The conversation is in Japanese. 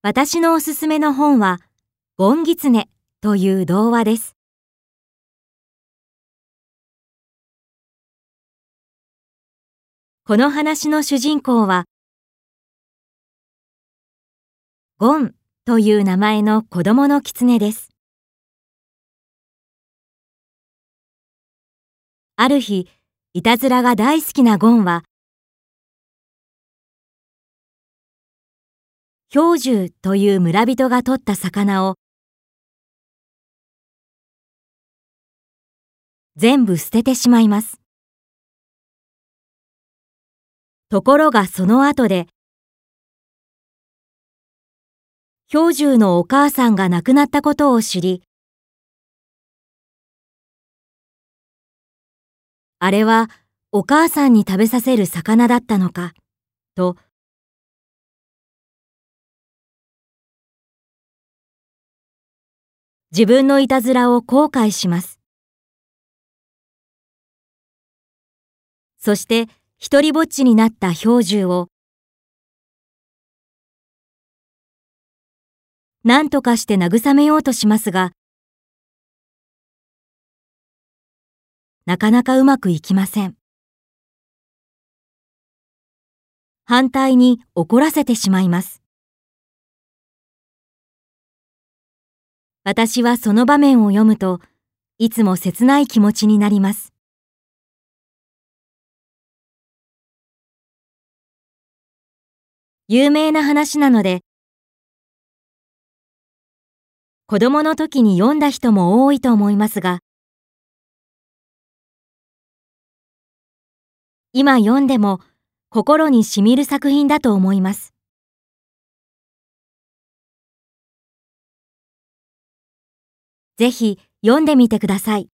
私のおすすめの本は、ゴンギツネという童話です。この話の主人公は、ゴンという名前の子供の狐です。ある日、いたずらが大好きなゴンは、氷獣という村人が取った魚を全部捨ててしまいます。ところがその後で氷獣のお母さんが亡くなったことを知りあれはお母さんに食べさせる魚だったのかと自分のいたずらを後悔します。そして一りぼっちになった氷獣を何とかして慰めようとしますがなかなかうまくいきません。反対に怒らせてしまいます。私はその場面を読むといつも切ない気持ちになります。有名な話なので子供の時に読んだ人も多いと思いますが今読んでも心にしみる作品だと思います。ぜひ読んでみてください。